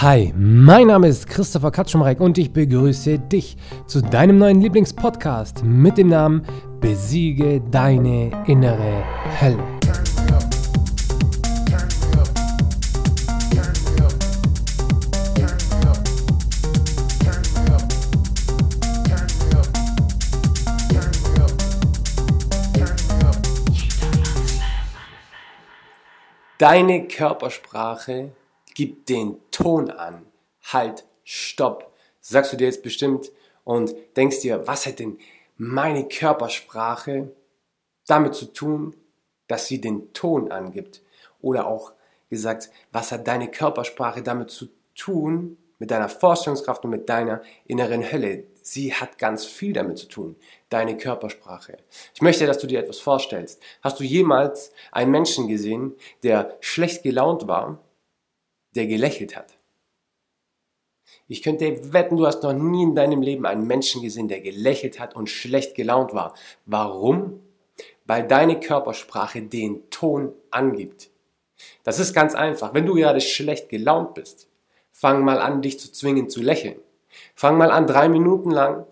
Hi, mein Name ist Christopher Katschumreck und ich begrüße dich zu deinem neuen Lieblingspodcast mit dem Namen Besiege deine innere Hölle. Deine Körpersprache gibt den Ton an. Halt, stopp. Sagst du dir jetzt bestimmt und denkst dir, was hat denn meine Körpersprache damit zu tun, dass sie den Ton angibt? Oder auch gesagt, was hat deine Körpersprache damit zu tun, mit deiner Vorstellungskraft und mit deiner inneren Hölle. Sie hat ganz viel damit zu tun, deine Körpersprache. Ich möchte, dass du dir etwas vorstellst. Hast du jemals einen Menschen gesehen, der schlecht gelaunt war, der gelächelt hat? Ich könnte wetten, du hast noch nie in deinem Leben einen Menschen gesehen, der gelächelt hat und schlecht gelaunt war. Warum? Weil deine Körpersprache den Ton angibt. Das ist ganz einfach. Wenn du gerade schlecht gelaunt bist, Fang mal an, dich zu zwingen zu lächeln. Fang mal an, drei Minuten lang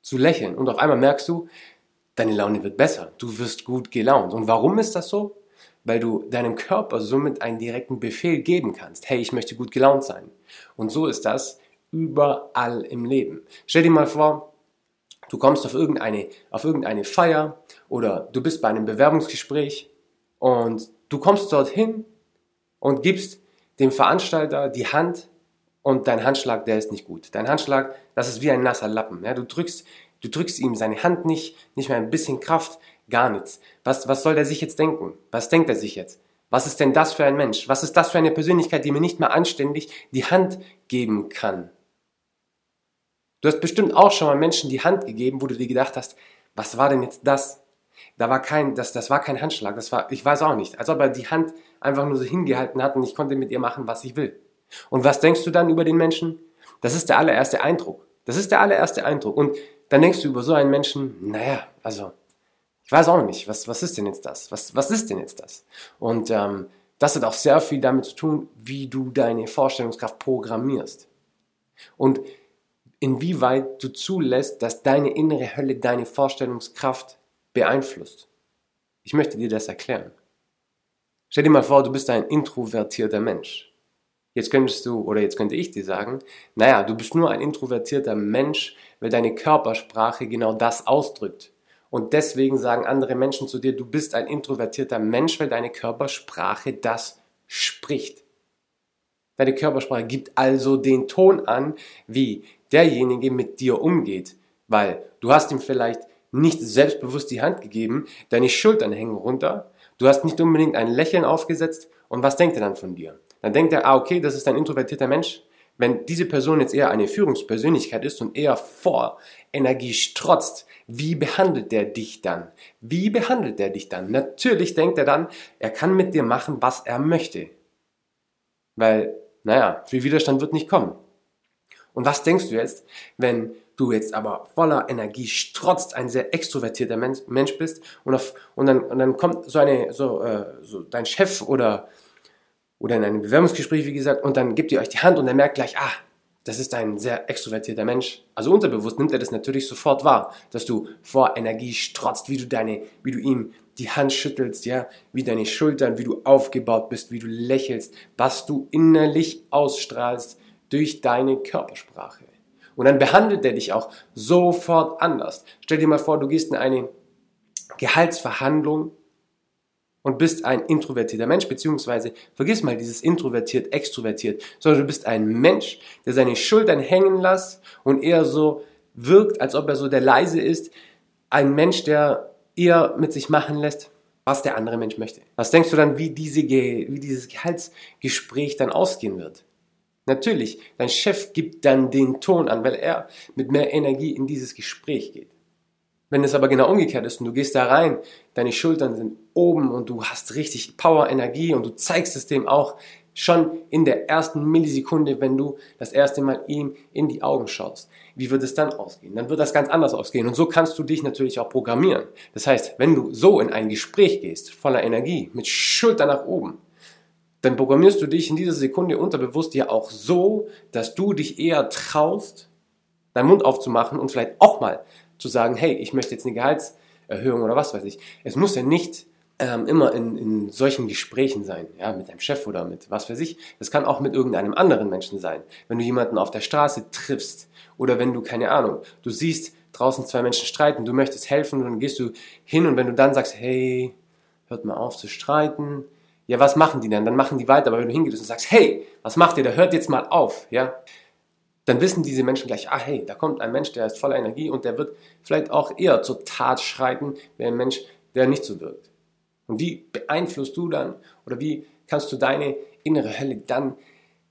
zu lächeln und auf einmal merkst du, deine Laune wird besser. Du wirst gut gelaunt. Und warum ist das so? Weil du deinem Körper somit einen direkten Befehl geben kannst. Hey, ich möchte gut gelaunt sein. Und so ist das überall im Leben. Stell dir mal vor, du kommst auf irgendeine, auf irgendeine Feier oder du bist bei einem Bewerbungsgespräch und du kommst dorthin und gibst dem Veranstalter die Hand und dein Handschlag, der ist nicht gut. Dein Handschlag, das ist wie ein nasser Lappen. Ja? Du drückst, du drückst ihm seine Hand nicht, nicht mehr ein bisschen Kraft, gar nichts. Was, was soll der sich jetzt denken? Was denkt er sich jetzt? Was ist denn das für ein Mensch? Was ist das für eine Persönlichkeit, die mir nicht mehr anständig die Hand geben kann? Du hast bestimmt auch schon mal Menschen die Hand gegeben, wo du dir gedacht hast, was war denn jetzt das? Da war kein, das, das war kein Handschlag, das war, ich weiß auch nicht, als ob er die Hand einfach nur so hingehalten hat und ich konnte mit ihr machen, was ich will. Und was denkst du dann über den Menschen? Das ist der allererste Eindruck. Das ist der allererste Eindruck. Und dann denkst du über so einen Menschen, naja, also, ich weiß auch nicht, was, was ist denn jetzt das? Was, was ist denn jetzt das? Und ähm, das hat auch sehr viel damit zu tun, wie du deine Vorstellungskraft programmierst. Und inwieweit du zulässt, dass deine innere Hölle deine Vorstellungskraft beeinflusst. Ich möchte dir das erklären. Stell dir mal vor, du bist ein introvertierter Mensch. Jetzt könntest du, oder jetzt könnte ich dir sagen, naja, du bist nur ein introvertierter Mensch, weil deine Körpersprache genau das ausdrückt. Und deswegen sagen andere Menschen zu dir, du bist ein introvertierter Mensch, weil deine Körpersprache das spricht. Deine Körpersprache gibt also den Ton an, wie derjenige mit dir umgeht, weil du hast ihm vielleicht nicht selbstbewusst die Hand gegeben, deine Schultern hängen runter, du hast nicht unbedingt ein Lächeln aufgesetzt und was denkt er dann von dir? dann denkt er, ah, okay, das ist ein introvertierter Mensch. Wenn diese Person jetzt eher eine Führungspersönlichkeit ist und eher vor Energie strotzt, wie behandelt der dich dann? Wie behandelt der dich dann? Natürlich denkt er dann, er kann mit dir machen, was er möchte. Weil, naja, viel Widerstand wird nicht kommen. Und was denkst du jetzt, wenn du jetzt aber voller Energie strotzt, ein sehr extrovertierter Mensch bist und, auf, und, dann, und dann kommt so eine, so, äh, so dein Chef oder oder in einem Bewerbungsgespräch, wie gesagt, und dann gibt ihr euch die Hand und er merkt gleich, ah, das ist ein sehr extrovertierter Mensch. Also unterbewusst nimmt er das natürlich sofort wahr, dass du vor Energie strotzt, wie du deine, wie du ihm die Hand schüttelst, ja, wie deine Schultern, wie du aufgebaut bist, wie du lächelst, was du innerlich ausstrahlst durch deine Körpersprache. Und dann behandelt er dich auch sofort anders. Stell dir mal vor, du gehst in eine Gehaltsverhandlung und bist ein introvertierter Mensch, beziehungsweise vergiss mal dieses introvertiert, extrovertiert, sondern du bist ein Mensch, der seine Schultern hängen lässt und eher so wirkt, als ob er so der leise ist, ein Mensch, der eher mit sich machen lässt, was der andere Mensch möchte. Was denkst du dann, wie, diese, wie dieses Gehaltsgespräch dann ausgehen wird? Natürlich, dein Chef gibt dann den Ton an, weil er mit mehr Energie in dieses Gespräch geht. Wenn es aber genau umgekehrt ist und du gehst da rein, deine Schultern sind oben und du hast richtig Power, Energie und du zeigst es dem auch schon in der ersten Millisekunde, wenn du das erste Mal ihm in die Augen schaust. Wie wird es dann ausgehen? Dann wird das ganz anders ausgehen. Und so kannst du dich natürlich auch programmieren. Das heißt, wenn du so in ein Gespräch gehst, voller Energie, mit Schultern nach oben, dann programmierst du dich in dieser Sekunde unterbewusst ja auch so, dass du dich eher traust, deinen Mund aufzumachen und vielleicht auch mal zu sagen, hey, ich möchte jetzt eine Gehaltserhöhung oder was weiß ich. Es muss ja nicht ähm, immer in, in solchen Gesprächen sein, ja, mit deinem Chef oder mit was weiß ich. Das kann auch mit irgendeinem anderen Menschen sein. Wenn du jemanden auf der Straße triffst oder wenn du, keine Ahnung, du siehst draußen zwei Menschen streiten, du möchtest helfen und dann gehst du hin und wenn du dann sagst, hey, hört mal auf zu streiten, ja, was machen die dann? Dann machen die weiter, aber wenn du hingehst und sagst, hey, was macht ihr da? Hört jetzt mal auf, ja? Dann wissen diese Menschen gleich, ah, hey, da kommt ein Mensch, der ist voller Energie und der wird vielleicht auch eher zur Tat schreiten, wie ein Mensch, der nicht so wirkt. Und wie beeinflusst du dann oder wie kannst du deine innere Hölle dann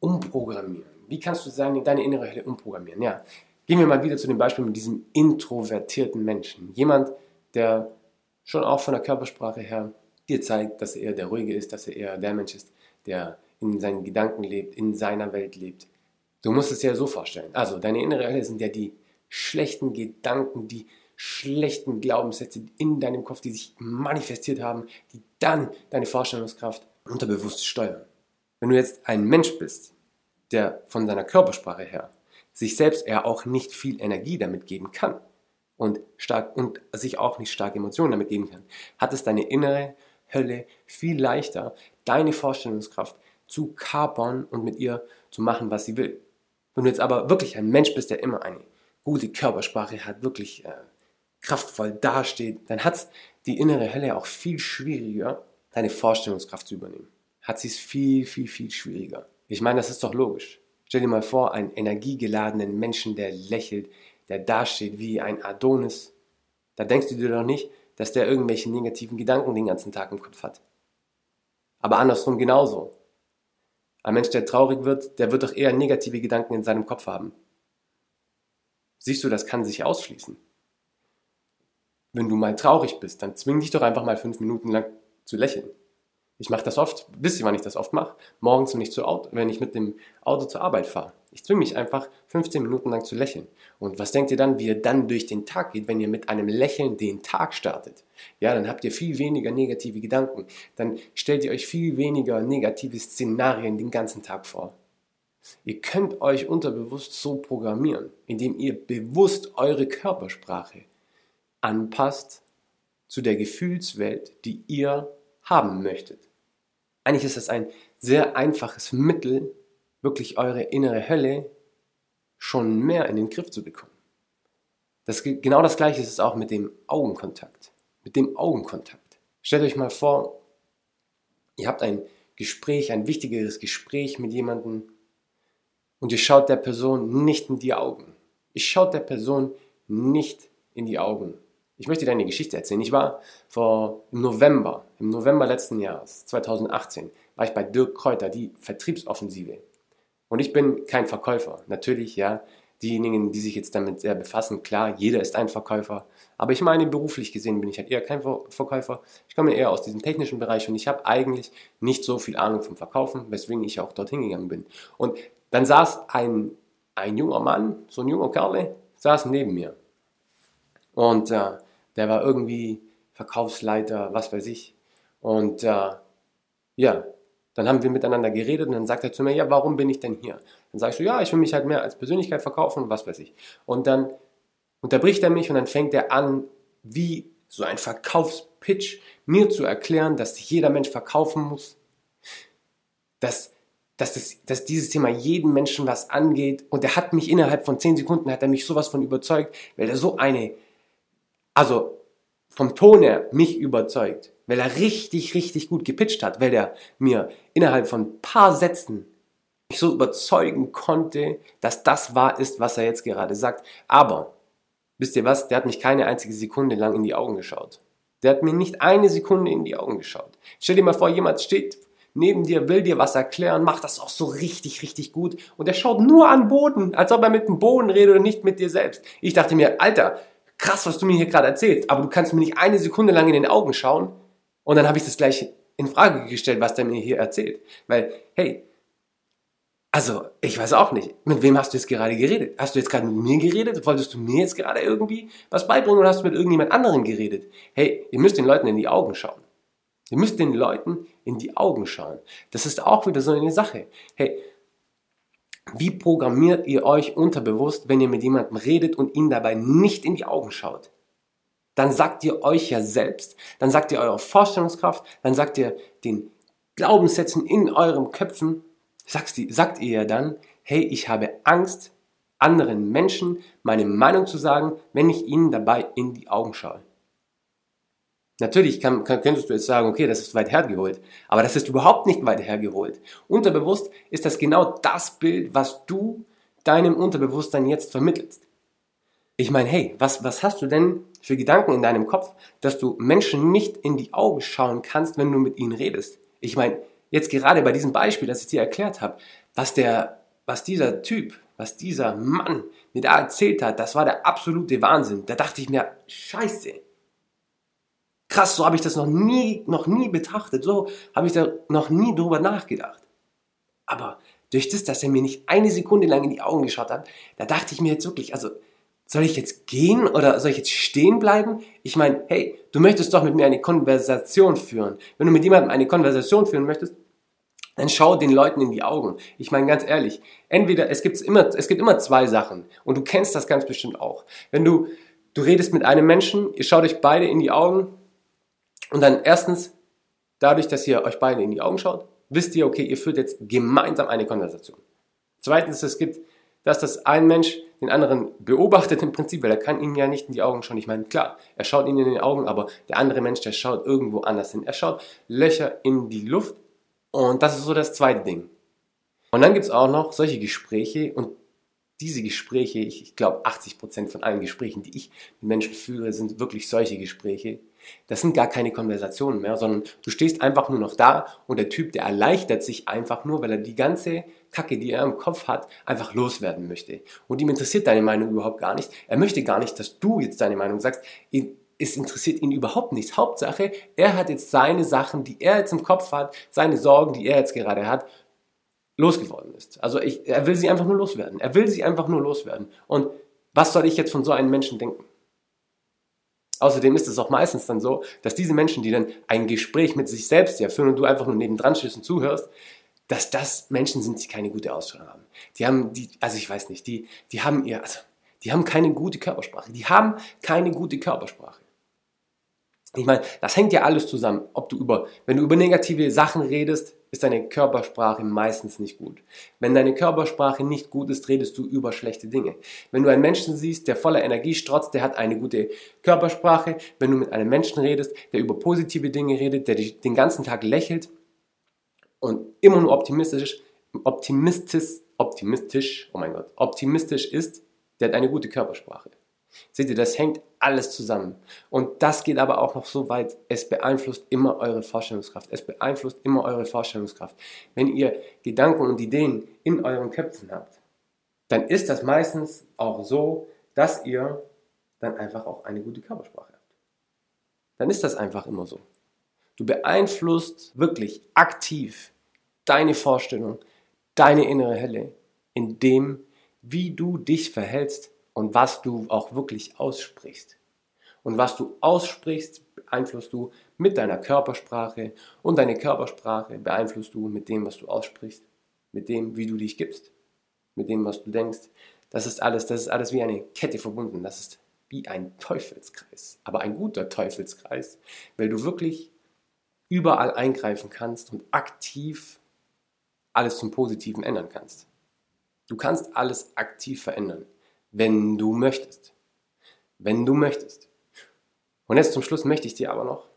umprogrammieren? Wie kannst du deine, deine innere Hölle umprogrammieren? Ja, gehen wir mal wieder zu dem Beispiel mit diesem introvertierten Menschen. Jemand, der schon auch von der Körpersprache her dir zeigt, dass er der Ruhige ist, dass er eher der Mensch ist, der in seinen Gedanken lebt, in seiner Welt lebt. Du musst es dir ja so vorstellen. Also, deine innere Hölle sind ja die schlechten Gedanken, die schlechten Glaubenssätze in deinem Kopf, die sich manifestiert haben, die dann deine Vorstellungskraft unterbewusst steuern. Wenn du jetzt ein Mensch bist, der von seiner Körpersprache her sich selbst eher auch nicht viel Energie damit geben kann und, stark, und sich auch nicht stark Emotionen damit geben kann, hat es deine innere Hölle viel leichter, deine Vorstellungskraft zu kapern und mit ihr zu machen, was sie will. Wenn du jetzt aber wirklich ein Mensch bist, der immer eine gute Körpersprache hat, wirklich äh, kraftvoll dasteht, dann hat die innere Hölle auch viel schwieriger, deine Vorstellungskraft zu übernehmen. Hat sie es viel, viel, viel schwieriger. Ich meine, das ist doch logisch. Stell dir mal vor, einen energiegeladenen Menschen, der lächelt, der dasteht wie ein Adonis. Da denkst du dir doch nicht, dass der irgendwelche negativen Gedanken den ganzen Tag im Kopf hat. Aber andersrum genauso. Ein Mensch, der traurig wird, der wird doch eher negative Gedanken in seinem Kopf haben. Siehst du, das kann sich ausschließen wenn du mal traurig bist, dann zwing dich doch einfach mal fünf Minuten lang zu lächeln. Ich mache das oft, wisst ihr, wann ich das oft mache? Morgens, wenn ich, zu Auto, wenn ich mit dem Auto zur Arbeit fahre. Ich zwinge mich einfach 15 Minuten lang zu lächeln. Und was denkt ihr dann, wie ihr dann durch den Tag geht, wenn ihr mit einem Lächeln den Tag startet? Ja, dann habt ihr viel weniger negative Gedanken. Dann stellt ihr euch viel weniger negative Szenarien den ganzen Tag vor. Ihr könnt euch unterbewusst so programmieren, indem ihr bewusst eure Körpersprache anpasst zu der Gefühlswelt, die ihr haben möchtet. Eigentlich ist es ein sehr einfaches Mittel, wirklich eure innere Hölle schon mehr in den Griff zu bekommen. Das, genau das gleiche ist es auch mit dem Augenkontakt. Mit dem Augenkontakt. Stellt euch mal vor, ihr habt ein Gespräch, ein wichtigeres Gespräch mit jemandem und ihr schaut der Person nicht in die Augen. Ihr schaut der Person nicht in die Augen. Ich möchte dir eine Geschichte erzählen. Ich war vor im November, im November letzten Jahres, 2018, war ich bei Dirk Kräuter, die Vertriebsoffensive. Und ich bin kein Verkäufer. Natürlich, ja, diejenigen, die sich jetzt damit sehr befassen, klar, jeder ist ein Verkäufer. Aber ich meine, beruflich gesehen bin ich halt eher kein Verkäufer. Ich komme eher aus diesem technischen Bereich und ich habe eigentlich nicht so viel Ahnung vom Verkaufen, weswegen ich auch dorthin gegangen bin. Und dann saß ein, ein junger Mann, so ein junger Kerl, saß neben mir. Und äh, der war irgendwie Verkaufsleiter, was weiß ich. Und äh, ja, dann haben wir miteinander geredet und dann sagt er zu mir, ja, warum bin ich denn hier? Dann sagst du, ja, ich will mich halt mehr als Persönlichkeit verkaufen und was weiß ich. Und dann unterbricht er mich und dann fängt er an, wie so ein Verkaufspitch mir zu erklären, dass jeder Mensch verkaufen muss, dass, dass, das, dass dieses Thema jeden Menschen was angeht. Und er hat mich innerhalb von zehn Sekunden, hat er mich sowas von überzeugt, weil er so eine also vom Ton her mich überzeugt, weil er richtig, richtig gut gepitcht hat, weil er mir innerhalb von ein paar Sätzen mich so überzeugen konnte, dass das wahr ist, was er jetzt gerade sagt. Aber, wisst ihr was, der hat mich keine einzige Sekunde lang in die Augen geschaut. Der hat mir nicht eine Sekunde in die Augen geschaut. Stell dir mal vor, jemand steht neben dir, will dir was erklären, macht das auch so richtig, richtig gut und er schaut nur an Boden, als ob er mit dem Boden redet und nicht mit dir selbst. Ich dachte mir, Alter, krass, was du mir hier gerade erzählst, aber du kannst mir nicht eine Sekunde lang in den Augen schauen und dann habe ich das gleich in Frage gestellt, was der mir hier erzählt. Weil, hey, also, ich weiß auch nicht, mit wem hast du jetzt gerade geredet? Hast du jetzt gerade mit mir geredet? Wolltest du mir jetzt gerade irgendwie was beibringen oder hast du mit irgendjemand anderem geredet? Hey, ihr müsst den Leuten in die Augen schauen. Ihr müsst den Leuten in die Augen schauen. Das ist auch wieder so eine Sache. Hey, wie programmiert ihr euch unterbewusst, wenn ihr mit jemandem redet und ihn dabei nicht in die Augen schaut? Dann sagt ihr euch ja selbst, dann sagt ihr eurer Vorstellungskraft, dann sagt ihr den Glaubenssätzen in eurem Köpfen, sagt, sagt ihr ja dann, hey, ich habe Angst, anderen Menschen meine Meinung zu sagen, wenn ich ihnen dabei in die Augen schaue. Natürlich kann, kann, könntest du jetzt sagen, okay, das ist weit hergeholt, aber das ist überhaupt nicht weit hergeholt. Unterbewusst ist das genau das Bild, was du deinem Unterbewusstsein jetzt vermittelst. Ich meine, hey, was, was hast du denn für Gedanken in deinem Kopf, dass du Menschen nicht in die Augen schauen kannst, wenn du mit ihnen redest? Ich meine, jetzt gerade bei diesem Beispiel, das ich dir erklärt habe, was der, was dieser Typ, was dieser Mann mir da erzählt hat, das war der absolute Wahnsinn. Da dachte ich mir, scheiße, Krass, so habe ich das noch nie, noch nie betrachtet. So habe ich da noch nie drüber nachgedacht. Aber durch das, dass er mir nicht eine Sekunde lang in die Augen geschaut hat, da dachte ich mir jetzt wirklich, also soll ich jetzt gehen oder soll ich jetzt stehen bleiben? Ich meine, hey, du möchtest doch mit mir eine Konversation führen. Wenn du mit jemandem eine Konversation führen möchtest, dann schau den Leuten in die Augen. Ich meine ganz ehrlich, entweder es gibt immer, es gibt immer zwei Sachen und du kennst das ganz bestimmt auch. Wenn du du redest mit einem Menschen, ihr schaut euch beide in die Augen und dann erstens, dadurch, dass ihr euch beide in die Augen schaut, wisst ihr, okay, ihr führt jetzt gemeinsam eine Konversation. Zweitens, es gibt, dass das ein Mensch den anderen beobachtet im Prinzip, weil er kann ihm ja nicht in die Augen schauen. Ich meine, klar, er schaut ihn in die Augen, aber der andere Mensch, der schaut irgendwo anders hin. Er schaut Löcher in die Luft und das ist so das zweite Ding. Und dann gibt es auch noch solche Gespräche und diese Gespräche, ich, ich glaube 80% von allen Gesprächen, die ich mit Menschen führe, sind wirklich solche Gespräche, das sind gar keine Konversationen mehr, sondern du stehst einfach nur noch da und der Typ, der erleichtert sich einfach nur, weil er die ganze Kacke, die er im Kopf hat, einfach loswerden möchte. Und ihm interessiert deine Meinung überhaupt gar nicht. Er möchte gar nicht, dass du jetzt deine Meinung sagst. Es interessiert ihn überhaupt nichts. Hauptsache, er hat jetzt seine Sachen, die er jetzt im Kopf hat, seine Sorgen, die er jetzt gerade hat, losgeworden ist. Also ich, er will sie einfach nur loswerden. Er will sie einfach nur loswerden. Und was soll ich jetzt von so einem Menschen denken? Außerdem ist es auch meistens dann so, dass diese Menschen, die dann ein Gespräch mit sich selbst ja führen und du einfach nur nebendran stehst und zuhörst, dass das Menschen sind, die keine gute Ausstrahlung haben. Die haben, die, also ich weiß nicht, die, die haben ihr, also, die haben keine gute Körpersprache. Die haben keine gute Körpersprache. Ich meine, das hängt ja alles zusammen. Ob du über, wenn du über negative Sachen redest, ist deine Körpersprache meistens nicht gut. Wenn deine Körpersprache nicht gut ist, redest du über schlechte Dinge. Wenn du einen Menschen siehst, der voller Energie strotzt, der hat eine gute Körpersprache. Wenn du mit einem Menschen redest, der über positive Dinge redet, der den ganzen Tag lächelt und immer nur optimistisch, optimistisch, optimistisch, oh mein Gott, optimistisch ist, der hat eine gute Körpersprache. Seht ihr, das hängt alles zusammen. Und das geht aber auch noch so weit, es beeinflusst immer eure Vorstellungskraft. Es beeinflusst immer eure Vorstellungskraft. Wenn ihr Gedanken und Ideen in euren Köpfen habt, dann ist das meistens auch so, dass ihr dann einfach auch eine gute Körpersprache habt. Dann ist das einfach immer so. Du beeinflusst wirklich aktiv deine Vorstellung, deine innere Helle, in dem, wie du dich verhältst und was du auch wirklich aussprichst. Und was du aussprichst, beeinflusst du mit deiner Körpersprache und deine Körpersprache beeinflusst du mit dem, was du aussprichst, mit dem, wie du dich gibst, mit dem, was du denkst. Das ist alles, das ist alles wie eine Kette verbunden. Das ist wie ein Teufelskreis, aber ein guter Teufelskreis, weil du wirklich überall eingreifen kannst und aktiv alles zum Positiven ändern kannst. Du kannst alles aktiv verändern wenn du möchtest. Wenn du möchtest. Und jetzt zum Schluss möchte ich dir aber noch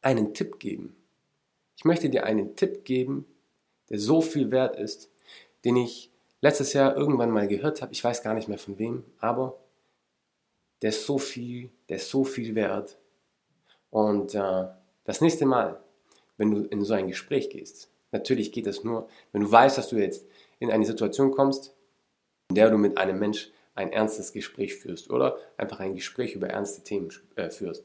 einen Tipp geben. Ich möchte dir einen Tipp geben, der so viel wert ist, den ich letztes Jahr irgendwann mal gehört habe. Ich weiß gar nicht mehr von wem, aber der ist so viel, der ist so viel wert. Und äh, das nächste Mal, wenn du in so ein Gespräch gehst, natürlich geht das nur, wenn du weißt, dass du jetzt in eine Situation kommst, in der du mit einem Mensch ein ernstes Gespräch führst oder einfach ein Gespräch über ernste Themen äh, führst.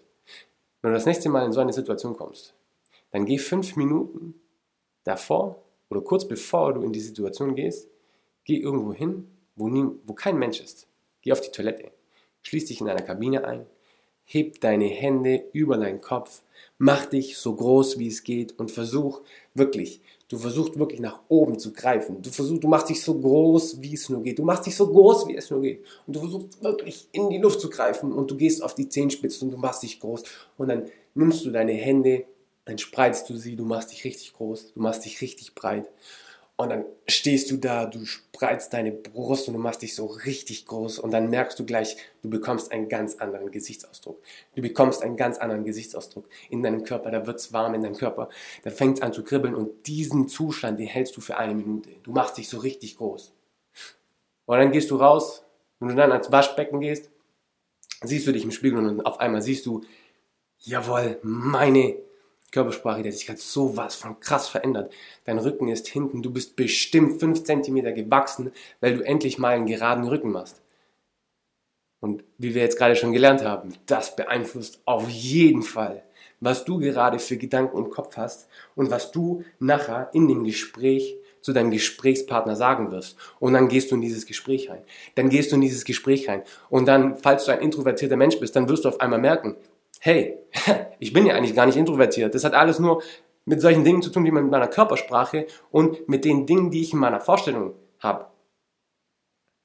Wenn du das nächste Mal in so eine Situation kommst, dann geh fünf Minuten davor oder kurz bevor du in die Situation gehst, geh irgendwo hin, wo, nie, wo kein Mensch ist. Geh auf die Toilette, schließ dich in einer Kabine ein, heb deine Hände über deinen Kopf, mach dich so groß wie es geht und versuch wirklich, du versuchst wirklich nach oben zu greifen. Du versuchst, du machst dich so groß wie es nur geht. Du machst dich so groß wie es nur geht. Und du versuchst wirklich in die Luft zu greifen und du gehst auf die Zehenspitzen und du machst dich groß. Und dann nimmst du deine Hände, dann spreizst du sie, du machst dich richtig groß, du machst dich richtig breit. Und dann stehst du da, du spreizt deine Brust und du machst dich so richtig groß und dann merkst du gleich, du bekommst einen ganz anderen Gesichtsausdruck. Du bekommst einen ganz anderen Gesichtsausdruck in deinem Körper, da wird es warm in deinem Körper, da fängt es an zu kribbeln und diesen Zustand, den hältst du für eine Minute. Du machst dich so richtig groß. Und dann gehst du raus, wenn du dann ans Waschbecken gehst, siehst du dich im Spiegel und auf einmal siehst du, jawohl, meine Körpersprache, der sich halt so was von krass verändert. Dein Rücken ist hinten, du bist bestimmt 5 cm gewachsen, weil du endlich mal einen geraden Rücken machst. Und wie wir jetzt gerade schon gelernt haben, das beeinflusst auf jeden Fall, was du gerade für Gedanken im Kopf hast und was du nachher in dem Gespräch zu deinem Gesprächspartner sagen wirst. Und dann gehst du in dieses Gespräch rein. Dann gehst du in dieses Gespräch rein. Und dann, falls du ein introvertierter Mensch bist, dann wirst du auf einmal merken, hey, ich bin ja eigentlich gar nicht introvertiert. Das hat alles nur mit solchen Dingen zu tun, wie mit meiner Körpersprache und mit den Dingen, die ich in meiner Vorstellung habe.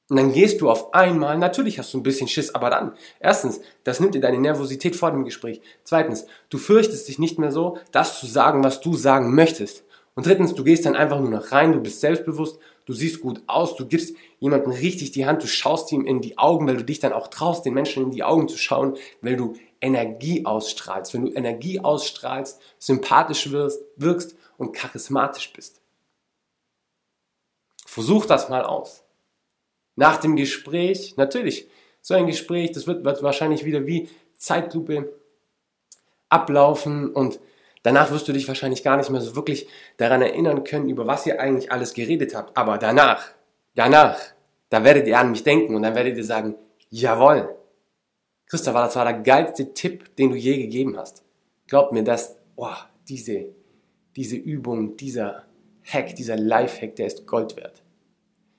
Und dann gehst du auf einmal, natürlich hast du ein bisschen Schiss, aber dann, erstens, das nimmt dir deine Nervosität vor dem Gespräch. Zweitens, du fürchtest dich nicht mehr so, das zu sagen, was du sagen möchtest. Und drittens, du gehst dann einfach nur noch rein, du bist selbstbewusst, du siehst gut aus, du gibst jemandem richtig die Hand, du schaust ihm in die Augen, weil du dich dann auch traust, den Menschen in die Augen zu schauen, weil du Energie ausstrahlst, wenn du Energie ausstrahlst, sympathisch wirst, wirkst und charismatisch bist. Versuch das mal aus. Nach dem Gespräch, natürlich, so ein Gespräch, das wird, wird wahrscheinlich wieder wie Zeitlupe ablaufen und danach wirst du dich wahrscheinlich gar nicht mehr so wirklich daran erinnern können, über was ihr eigentlich alles geredet habt. Aber danach, danach, da werdet ihr an mich denken und dann werdet ihr sagen, jawohl, Christopher, das war der geilste Tipp, den du je gegeben hast. Glaub mir, dass oh, diese, diese Übung, dieser Hack, dieser Life-Hack, der ist Gold wert.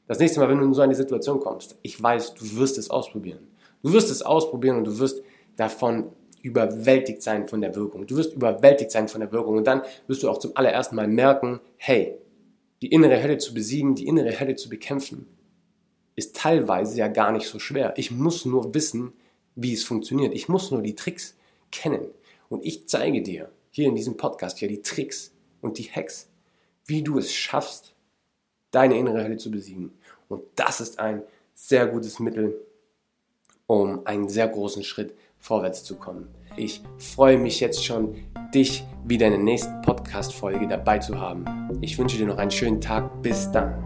Das nächste Mal, wenn du in so eine Situation kommst, ich weiß, du wirst es ausprobieren. Du wirst es ausprobieren und du wirst davon überwältigt sein von der Wirkung. Du wirst überwältigt sein von der Wirkung und dann wirst du auch zum allerersten Mal merken, hey, die innere Hölle zu besiegen, die innere Hölle zu bekämpfen, ist teilweise ja gar nicht so schwer. Ich muss nur wissen, wie es funktioniert. Ich muss nur die Tricks kennen. Und ich zeige dir hier in diesem Podcast ja die Tricks und die Hacks, wie du es schaffst, deine innere Hölle zu besiegen. Und das ist ein sehr gutes Mittel, um einen sehr großen Schritt vorwärts zu kommen. Ich freue mich jetzt schon, dich wieder in der nächsten Podcast-Folge dabei zu haben. Ich wünsche dir noch einen schönen Tag. Bis dann.